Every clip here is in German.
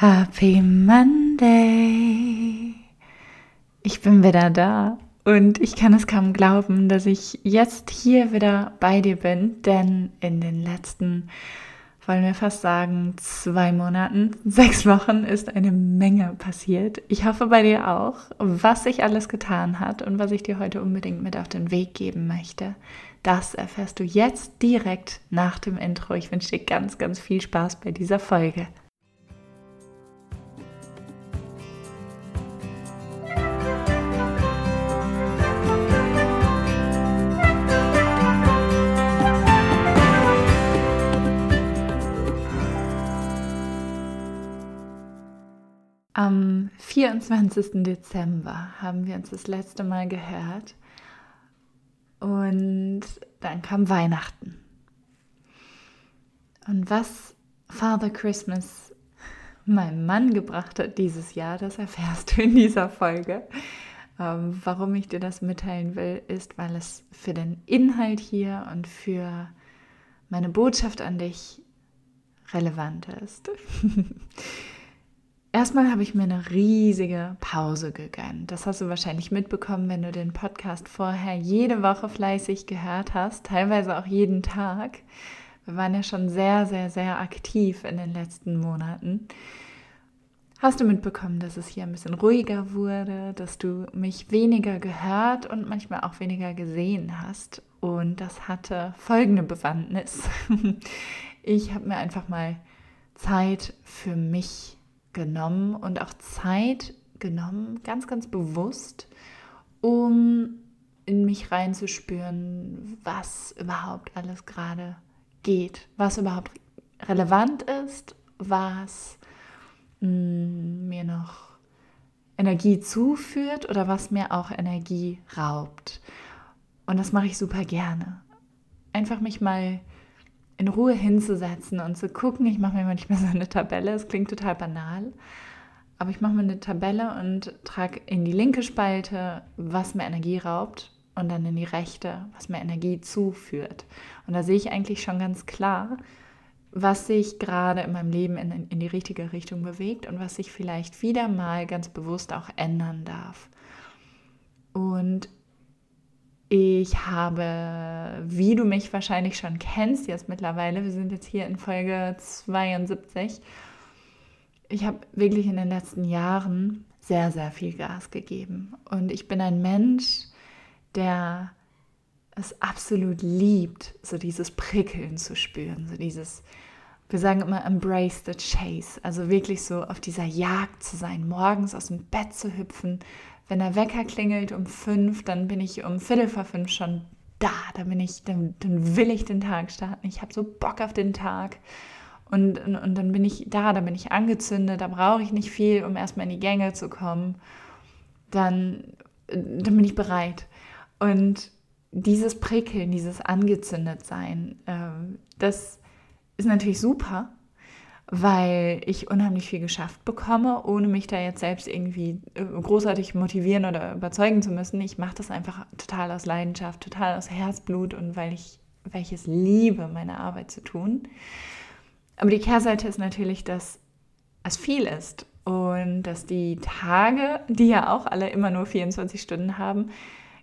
Happy Monday! Ich bin wieder da und ich kann es kaum glauben, dass ich jetzt hier wieder bei dir bin, denn in den letzten, wollen wir fast sagen, zwei Monaten, sechs Wochen ist eine Menge passiert. Ich hoffe bei dir auch, was sich alles getan hat und was ich dir heute unbedingt mit auf den Weg geben möchte. Das erfährst du jetzt direkt nach dem Intro. Ich wünsche dir ganz, ganz viel Spaß bei dieser Folge. 24. Dezember haben wir uns das letzte Mal gehört und dann kam Weihnachten. Und was Father Christmas meinem Mann gebracht hat dieses Jahr, das erfährst du in dieser Folge. Ähm, warum ich dir das mitteilen will, ist, weil es für den Inhalt hier und für meine Botschaft an dich relevant ist. Erstmal habe ich mir eine riesige Pause gegönnt. Das hast du wahrscheinlich mitbekommen, wenn du den Podcast vorher jede Woche fleißig gehört hast, teilweise auch jeden Tag. Wir waren ja schon sehr, sehr, sehr aktiv in den letzten Monaten. Hast du mitbekommen, dass es hier ein bisschen ruhiger wurde, dass du mich weniger gehört und manchmal auch weniger gesehen hast? Und das hatte folgende Bewandtnis. Ich habe mir einfach mal Zeit für mich genommen und auch Zeit genommen, ganz, ganz bewusst, um in mich reinzuspüren, was überhaupt alles gerade geht, was überhaupt relevant ist, was mh, mm, mir noch Energie zuführt oder was mir auch Energie raubt. Und das mache ich super gerne. Einfach mich mal in Ruhe hinzusetzen und zu gucken. Ich mache mir manchmal so eine Tabelle, es klingt total banal, aber ich mache mir eine Tabelle und trage in die linke Spalte, was mir Energie raubt und dann in die rechte, was mir Energie zuführt. Und da sehe ich eigentlich schon ganz klar, was sich gerade in meinem Leben in, in die richtige Richtung bewegt und was sich vielleicht wieder mal ganz bewusst auch ändern darf. Und ich habe, wie du mich wahrscheinlich schon kennst jetzt mittlerweile, wir sind jetzt hier in Folge 72, ich habe wirklich in den letzten Jahren sehr, sehr viel Gas gegeben. Und ich bin ein Mensch, der es absolut liebt, so dieses Prickeln zu spüren, so dieses, wir sagen immer, embrace the chase, also wirklich so auf dieser Jagd zu sein, morgens aus dem Bett zu hüpfen, wenn der Wecker klingelt um fünf, dann bin ich um Viertel vor fünf schon da. Da bin ich, dann, dann will ich den Tag starten. Ich habe so Bock auf den Tag. Und, und, und, dann bin ich da, da bin ich angezündet, da brauche ich nicht viel, um erstmal in die Gänge zu kommen. Dann, dann bin ich bereit. Und dieses Prickeln, dieses Angezündet-Sein, äh, das ist natürlich super, weil ich unheimlich viel geschafft bekomme, ohne mich da jetzt selbst irgendwie äh, großartig motivieren oder überzeugen zu müssen. Ich mache das einfach total aus Leidenschaft, total aus Herzblut und weil ich, weil ich es liebe, meine Arbeit zu tun. Aber die Kehrseite ist natürlich, dass es viel ist und dass die Tage, die ja auch alle immer nur 24 Stunden haben,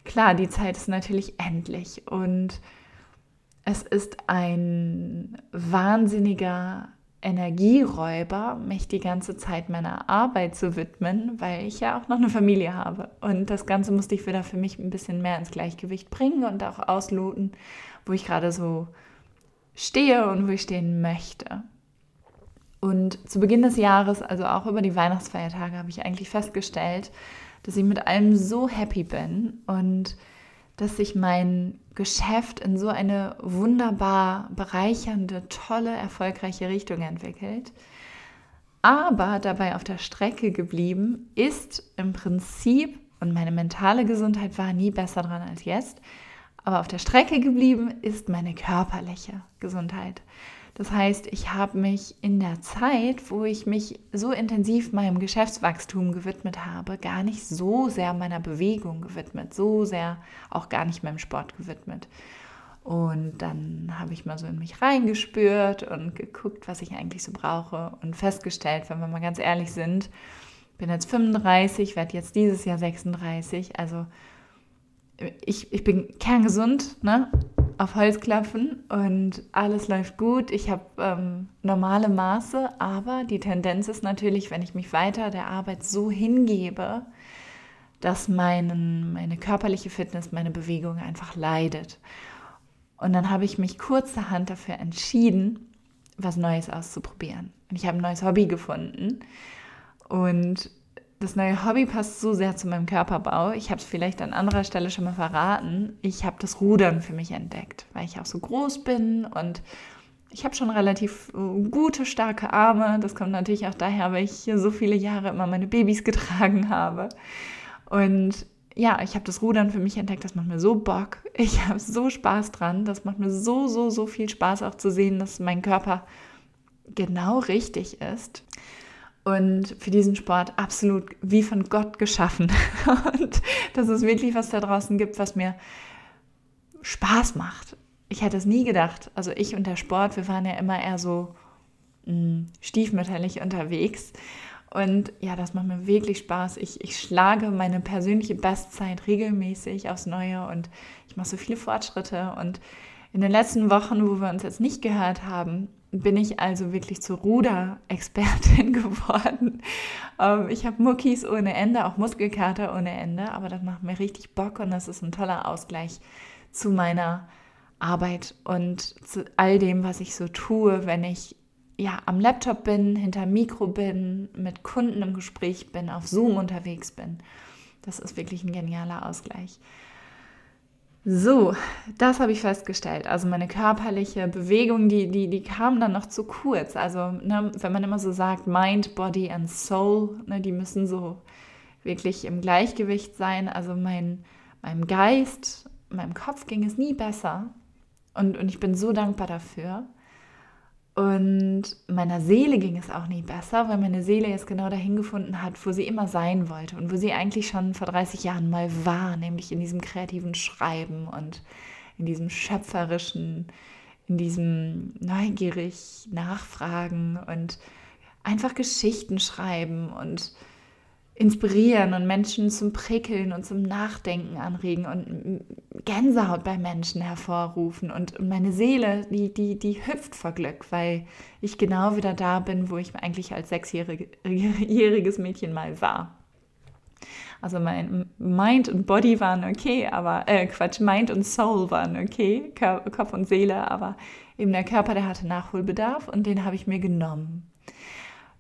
klar, die Zeit ist natürlich endlich und es ist ein wahnsinniger Energieräuber, mich die ganze Zeit meiner Arbeit zu widmen, weil ich ja auch noch eine Familie habe. Und das Ganze musste ich wieder für mich ein bisschen mehr ins Gleichgewicht bringen und auch ausloten, wo ich gerade so stehe und wo ich stehen möchte. Und zu Beginn des Jahres, also auch über die Weihnachtsfeiertage, habe ich eigentlich festgestellt, dass ich mit allem so happy bin und dass sich mein Geschäft in so eine wunderbar bereichernde, tolle, erfolgreiche Richtung entwickelt. Aber dabei auf der Strecke geblieben ist im Prinzip, und meine mentale Gesundheit war nie besser dran als jetzt, aber auf der Strecke geblieben ist meine körperliche Gesundheit. Das heißt, ich habe mich in der Zeit, wo ich mich so intensiv meinem Geschäftswachstum gewidmet habe, gar nicht so sehr meiner Bewegung gewidmet, so sehr auch gar nicht meinem Sport gewidmet. Und dann habe ich mal so in mich reingespürt und geguckt, was ich eigentlich so brauche und festgestellt, wenn wir mal ganz ehrlich sind, bin jetzt 35, werde jetzt dieses Jahr 36, also ich, ich bin kerngesund, ne? Auf Holz klopfen und alles läuft gut. Ich habe ähm, normale Maße, aber die Tendenz ist natürlich, wenn ich mich weiter der Arbeit so hingebe, dass meinen, meine körperliche Fitness, meine Bewegung einfach leidet. Und dann habe ich mich kurzerhand dafür entschieden, was Neues auszuprobieren. Und ich habe ein neues Hobby gefunden. Und das neue Hobby passt so sehr zu meinem Körperbau. Ich habe es vielleicht an anderer Stelle schon mal verraten. Ich habe das Rudern für mich entdeckt, weil ich auch so groß bin und ich habe schon relativ äh, gute, starke Arme. Das kommt natürlich auch daher, weil ich so viele Jahre immer meine Babys getragen habe. Und ja, ich habe das Rudern für mich entdeckt, das macht mir so Bock. Ich habe so Spaß dran. Das macht mir so, so, so viel Spaß auch zu sehen, dass mein Körper genau richtig ist. Und für diesen Sport absolut wie von Gott geschaffen. Und dass es wirklich was da draußen gibt, was mir Spaß macht. Ich hätte es nie gedacht. Also ich und der Sport, wir waren ja immer eher so mh, hm, stiefmütterlich unterwegs. Und ja, das macht mir wirklich Spaß. Ich, ich schlage meine persönliche Bestzeit regelmäßig aufs Neue und ich mache so viele Fortschritte. Und in den letzten Wochen, wo wir uns jetzt nicht gehört haben, bin ich also wirklich zur Ruderexpertin geworden. Ähm, ich habe Muckis ohne Ende, auch Muskelkater ohne Ende, aber das macht mir richtig Bock und das ist ein toller Ausgleich zu meiner Arbeit und zu all dem, was ich so tue, wenn ich ja, am Laptop bin, hinter Mikro bin, mit Kunden im Gespräch bin, auf Zoom unterwegs bin. Das ist wirklich ein genialer Ausgleich. So, das habe ich festgestellt. Also meine körperliche Bewegung, die, die, die kam dann noch zu kurz. Also ne, wenn man immer so sagt, Mind, Body and Soul, ne, die müssen so wirklich im Gleichgewicht sein. Also mein, meinem Geist, meinem Kopf ging es nie besser. Und, und ich bin so dankbar dafür. Und meiner Seele ging es auch nie besser, weil meine Seele jetzt genau dahin gefunden hat, wo sie immer sein wollte und wo sie eigentlich schon vor 30 Jahren mal war, nämlich in diesem kreativen Schreiben und in diesem schöpferischen, in diesem neugierig Nachfragen und einfach Geschichten schreiben und inspirieren und Menschen zum Prickeln und zum Nachdenken anregen und Gänsehaut bei Menschen hervorrufen. Und meine Seele, die, die, die hüpft vor Glück, weil ich genau wieder da bin, wo ich eigentlich als sechsjähriges Mädchen mal war. Also mein Mind und Body waren okay, aber äh, Quatsch, Mind und Soul waren okay, Kopf und Seele, aber eben der Körper, der hatte Nachholbedarf und den habe ich mir genommen.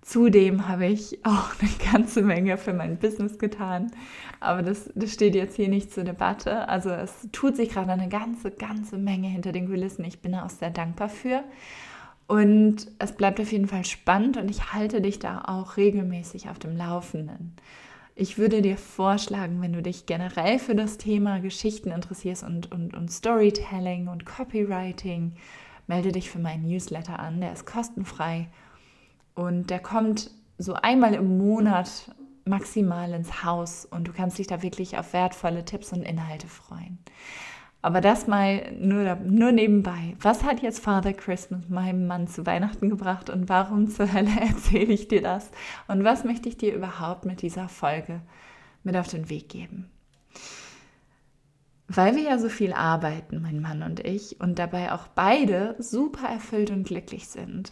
Zudem habe ich auch eine ganze Menge für mein Business getan, aber das, das steht jetzt hier nicht zur Debatte. Also es tut sich gerade eine ganze, ganze Menge hinter den Kulissen. Ich bin auch sehr dankbar für. Und es bleibt auf jeden Fall spannend und ich halte dich da auch regelmäßig auf dem Laufenden. Ich würde dir vorschlagen, wenn du dich generell für das Thema Geschichten interessierst und, und, und Storytelling und Copywriting, melde dich für meinen Newsletter an. Der ist kostenfrei und der kommt so einmal im Monat maximal ins Haus und du kannst dich da wirklich auf wertvolle Tipps und Inhalte freuen. Aber das mal nur, nur nebenbei. Was hat jetzt Father Christmas meinem Mann zu Weihnachten gebracht und warum zur Hölle erzähle ich dir das? Und was möchte ich dir überhaupt mit dieser Folge mit auf den Weg geben? Weil wir ja so viel arbeiten, mein Mann und ich, und dabei auch beide super erfüllt und glücklich sind,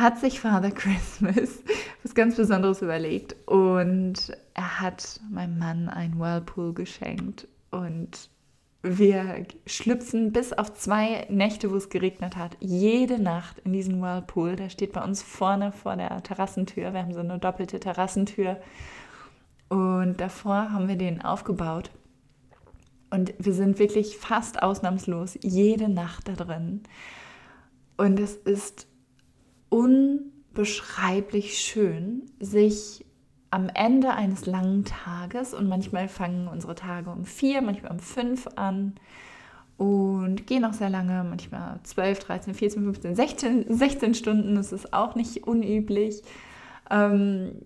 hat sich Father Christmas was ganz Besonderes überlegt und er hat meinem Mann ein Whirlpool geschenkt und wir schlüpfen bis auf zwei Nächte, wo es geregnet hat, jede Nacht in diesen Whirlpool. Der steht bei uns vorne vor der Terrassentür. Wir haben so eine doppelte Terrassentür und davor haben wir den aufgebaut. Und wir sind wirklich fast ausnahmslos jede Nacht da drin. Und es ist unbeschreiblich schön, sich am Ende eines langen Tages, und manchmal fangen unsere Tage um vier, manchmal um fünf an und gehen auch sehr lange, manchmal 12, 13, 14, 15, 16, 16 Stunden, das ist auch nicht unüblich. Ähm,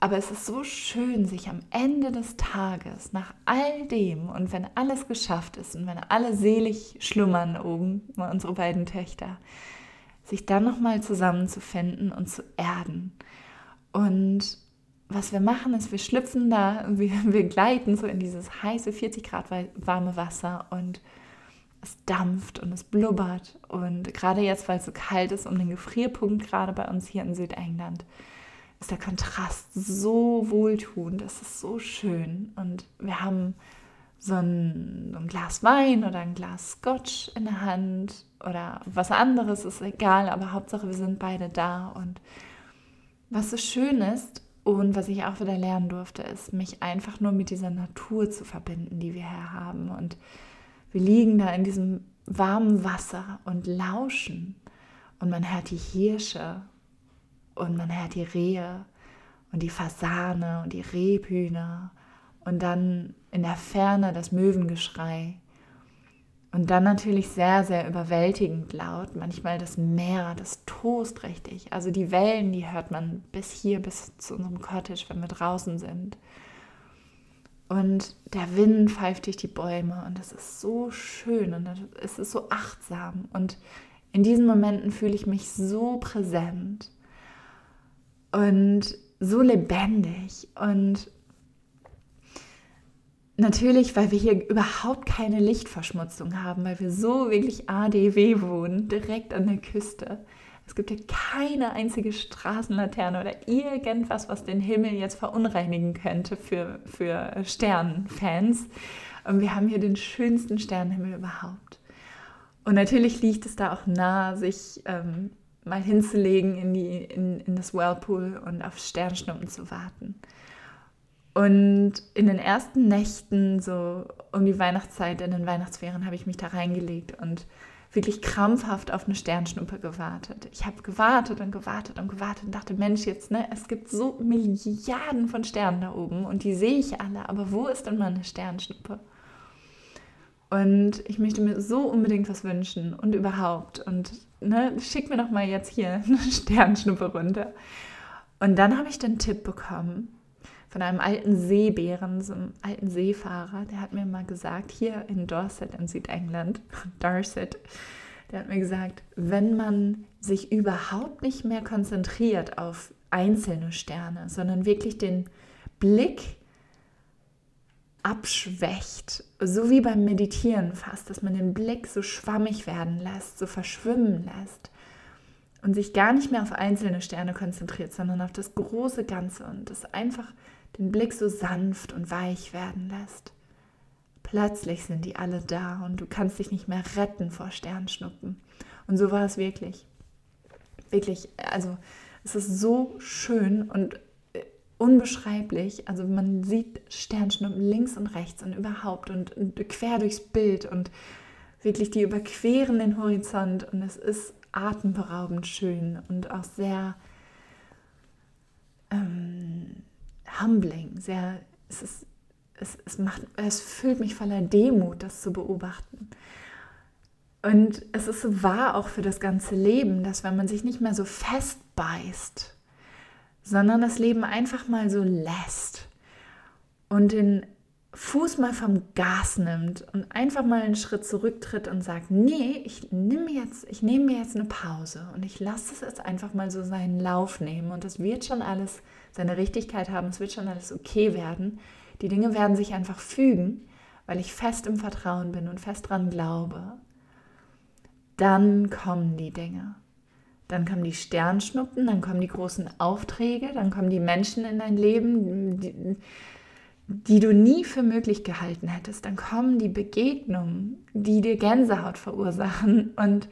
aber es ist so schön, sich am Ende des Tages, nach all dem und wenn alles geschafft ist und wenn alle selig schlummern oben, unsere beiden Töchter, sich dann nochmal zusammenzufinden und zu erden. Und was wir machen, ist, wir schlüpfen da, wir, wir gleiten so in dieses heiße 40 Grad warme Wasser und es dampft und es blubbert. Und gerade jetzt, weil es so kalt ist, um den Gefrierpunkt, gerade bei uns hier in Südengland, ist der Kontrast so wohltuend, es ist so schön. Und wir haben so ein, ein, Glas Wein oder ein Glas Scotch in der Hand oder was anderes, ist egal, aber Hauptsache wir sind beide da. Und was so schön ist und was ich auch wieder lernen durfte, ist, mich einfach nur mit dieser Natur zu verbinden, die wir hier haben. Und wir liegen da in diesem warmen Wasser und lauschen. Und man hört die Hirsche und man hört die Rehe und die Fasane und die Rebhühner und dann in der Ferne das Möwengeschrei und dann natürlich sehr, sehr überwältigend laut, manchmal das Meer, das tost richtig. Also die Wellen, die hört man bis hier, bis zu unserem Cottage, wenn wir draußen sind. Und der Wind pfeift durch die Bäume und es ist so schön und es ist so achtsam. Und in diesen Momenten fühle ich mich so präsent und so lebendig und natürlich, weil wir hier überhaupt keine Lichtverschmutzung haben, weil wir so wirklich ADW wohnen, direkt an der Küste. Es gibt hier keine einzige Straßenlaterne oder irgendwas, was den Himmel jetzt verunreinigen könnte für, für Sternenfans. Und wir haben hier den schönsten Sternenhimmel überhaupt. Und natürlich liegt es da auch nah, sich ähm, mal hinzulegen in, die, in, in das Whirlpool und auf Sternschnuppen zu warten. Und in den ersten Nächten, so um die Weihnachtszeit, in den Weihnachtsferien, habe ich mich da reingelegt und wirklich krampfhaft auf eine Sternschnuppe gewartet. Ich habe gewartet und gewartet und gewartet und dachte, Mensch, jetzt, ne, es gibt so Milliarden von Sternen da oben und die sehe ich alle, aber wo ist denn meine Sternschnuppe? Und ich möchte mir so unbedingt was wünschen und überhaupt. Und ne, schick mir doch mal jetzt hier eine Sternschnuppe runter. Und dann habe ich den Tipp bekommen von einem alten Seebären, so einem alten Seefahrer, der hat mir mal gesagt, hier in Dorset in Südengland, Dorset, der hat mir gesagt, wenn man sich überhaupt nicht mehr konzentriert auf einzelne Sterne, sondern wirklich den Blick abschwächt, so wie beim Meditieren fast, dass man den Blick so schwammig werden lässt, so verschwimmen lässt und sich gar nicht mehr auf einzelne Sterne konzentriert, sondern auf das große Ganze und das einfach den Blick so sanft und weich werden lässt. Plötzlich sind die alle da und du kannst dich nicht mehr retten vor Sternschnuppen. Und so war es wirklich. Wirklich, also es ist so schön und unbeschreiblich. Also man sieht Sternschnuppen links und rechts und überhaupt und, und, quer durchs Bild und wirklich die überqueren den Horizont und es ist atemberaubend schön und auch sehr ähm, humbling, sehr, es, ist, es, es, macht, es füllt mich voller Demut, das zu beobachten. Und es ist so wahr auch für das ganze Leben, dass wenn man sich nicht mehr so festbeißt, sondern das Leben einfach mal so lässt und den Fuß mal vom Gas nimmt und einfach mal einen Schritt zurücktritt und sagt, nee, ich nehme jetzt, ich nehme mir jetzt eine Pause und ich lasse es jetzt einfach mal so seinen Lauf nehmen und es wird schon alles seine Richtigkeit haben, es wird schon alles okay werden. Die Dinge werden sich einfach fügen, weil ich fest im Vertrauen bin und fest dran glaube. Dann kommen die Dinge. Dann kommen die Sternschnuppen, dann kommen die großen Aufträge, dann kommen die Menschen in dein Leben, die, die du nie für möglich gehalten hättest. Dann kommen die Begegnungen, die dir Gänsehaut verursachen. Und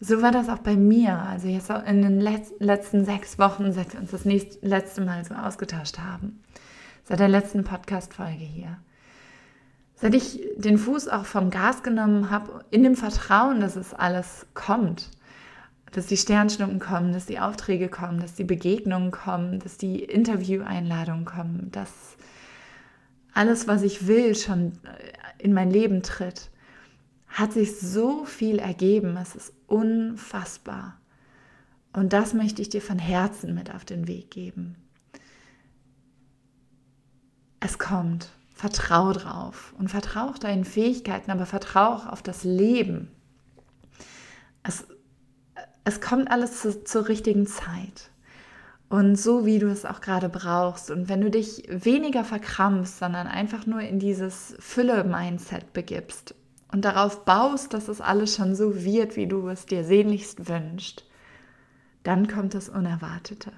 so war das auch bei mir. Also jetzt in den letzten sechs Wochen, seit wir uns das nächste, letzte Mal so ausgetauscht haben. Seit der letzten Podcast-Folge hier. Seit ich den Fuß auch vom Gas genommen habe, in dem Vertrauen, dass es alles kommt dass die Sternschnuppen kommen, dass die Aufträge kommen, dass die Begegnungen kommen, dass die Intervieweinladungen kommen, dass alles, was ich will, schon äh, in mein Leben tritt, hat sich so viel ergeben. Es ist unfassbar. Und das möchte ich dir von Herzen mit auf den Weg geben. es kommt. Vertrau drauf und vertrau auch deinen Fähigkeiten, aber vertrau auch auf das Leben. Es, es kommt alles zu, zur richtigen Zeit und so, wie du es auch gerade brauchst. Und wenn du dich weniger verkrampfst, sondern einfach nur in dieses Fülle-Mindset begibst und darauf baust, dass es alles schon so wird, wie du es dir sehnlichst wünschst, dann kommt das Unerwartete.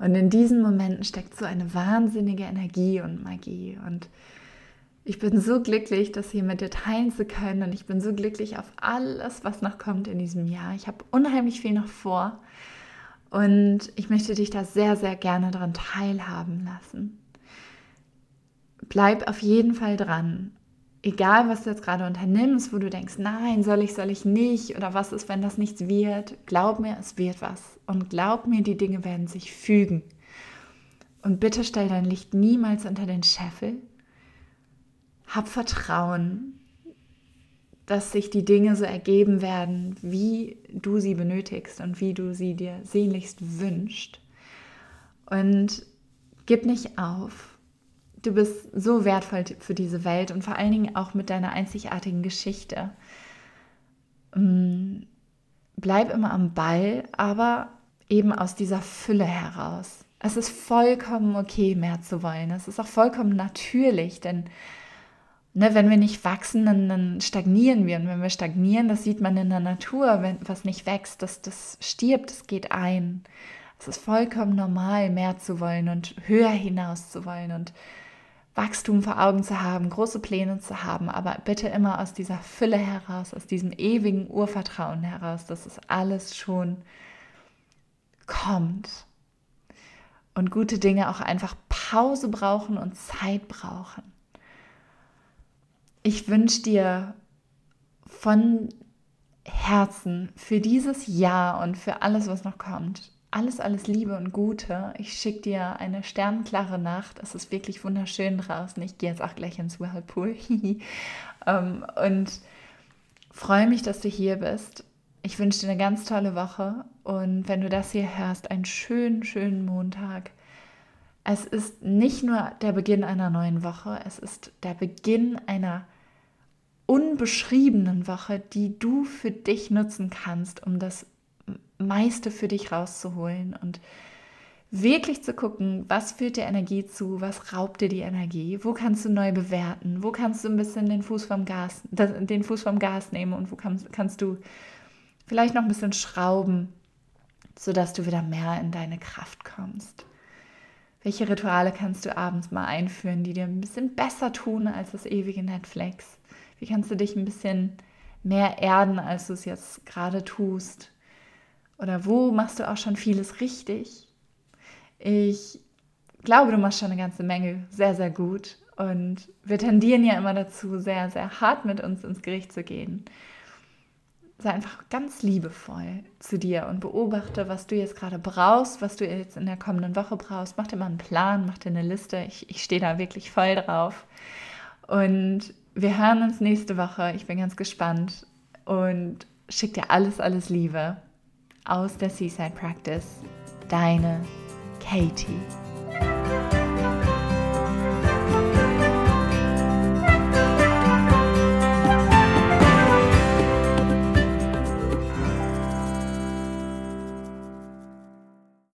Und in diesen Momenten steckt so eine wahnsinnige Energie und Magie. Und ich bin so glücklich, das hier mit dir teilen zu können. Und ich bin so glücklich auf alles, was noch kommt in diesem Jahr. Ich habe unheimlich viel noch vor. Und ich möchte dich da sehr, sehr gerne daran teilhaben lassen. Bleib auf jeden Fall dran egal was du jetzt gerade unternimmst, wo du denkst, nein, soll ich, soll ich nicht oder was ist, wenn das nichts wird, glaub mir, es wird was. Und glaub mir, die Dinge werden sich fügen. Und bitte stell dein Licht niemals unter den Scheffel. Hab Vertrauen, dass sich die Dinge so ergeben werden, wie du sie benötigst und wie du sie dir sehnlichst wünscht. Und gib nicht auf Du bist so wertvoll für diese Welt und vor allen Dingen auch mit deiner einzigartigen Geschichte. Mm, bleib immer am Ball, aber eben aus dieser Fülle heraus. Es ist vollkommen okay, mehr zu wollen. Es ist auch vollkommen natürlich, denn ne, wenn wir nicht wachsen, dann, dann, stagnieren wir. Und wenn wir stagnieren, das sieht man in der Natur, wenn was nicht wächst, das, das stirbt, das geht ein. Es ist vollkommen normal, mehr zu wollen und höher hinaus zu wollen und Wachstum vor Augen zu haben, große Pläne zu haben, aber bitte immer aus dieser Fülle heraus, aus diesem ewigen Urvertrauen heraus, dass es alles schon kommt. Und gute Dinge auch einfach Pause brauchen und Zeit brauchen. Ich wünsche dir von Herzen für dieses Jahr und für alles, was noch kommt, alles, alles Liebe und Gute. Ich schicke dir eine sternklare Nacht. Es ist wirklich wunderschön draußen. Ich gehe jetzt auch gleich ins Whirlpool. Ähm, und freue mich, dass du hier bist. Ich wünsche dir eine ganz tolle Woche. Und wenn du das hier hörst, einen schönen, schönen Montag. Es ist nicht nur der Beginn einer neuen Woche, es ist der Beginn einer unbeschriebenen Woche, die du für dich nutzen kannst, um das meiste für dich rauszuholen und wirklich zu gucken, was führt dir Energie zu, was raubt dir die Energie, wo kannst du neu bewerten, wo kannst du ein bisschen den Fuß vom Gas, den Fuß vom Gas nehmen und wo kannst, kannst du vielleicht noch ein bisschen schrauben, sodass du wieder mehr in deine Kraft kommst. Welche Rituale kannst du abends mal einführen, die dir ein bisschen besser tun als das ewige Netflix? Wie kannst du dich ein bisschen mehr erden, als du es jetzt gerade tust? Oder wo machst du auch schon vieles richtig? Ich glaube, du machst schon eine ganze Menge sehr, sehr gut. Und wir tendieren ja immer dazu, sehr, sehr hart mit uns ins Gericht zu gehen. Sei einfach ganz liebevoll zu dir und beobachte, was du jetzt gerade brauchst, was du jetzt in der kommenden Woche brauchst. Mach dir mal einen Plan, mach dir eine Liste. Ich, ich stehe da wirklich voll drauf. Und wir hören uns nächste Woche. Ich bin ganz gespannt und schick dir alles, alles Liebe aus der Seaside Practice. Deine Katie.